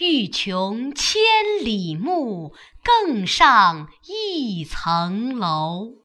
欲穷千里目，更上一层楼。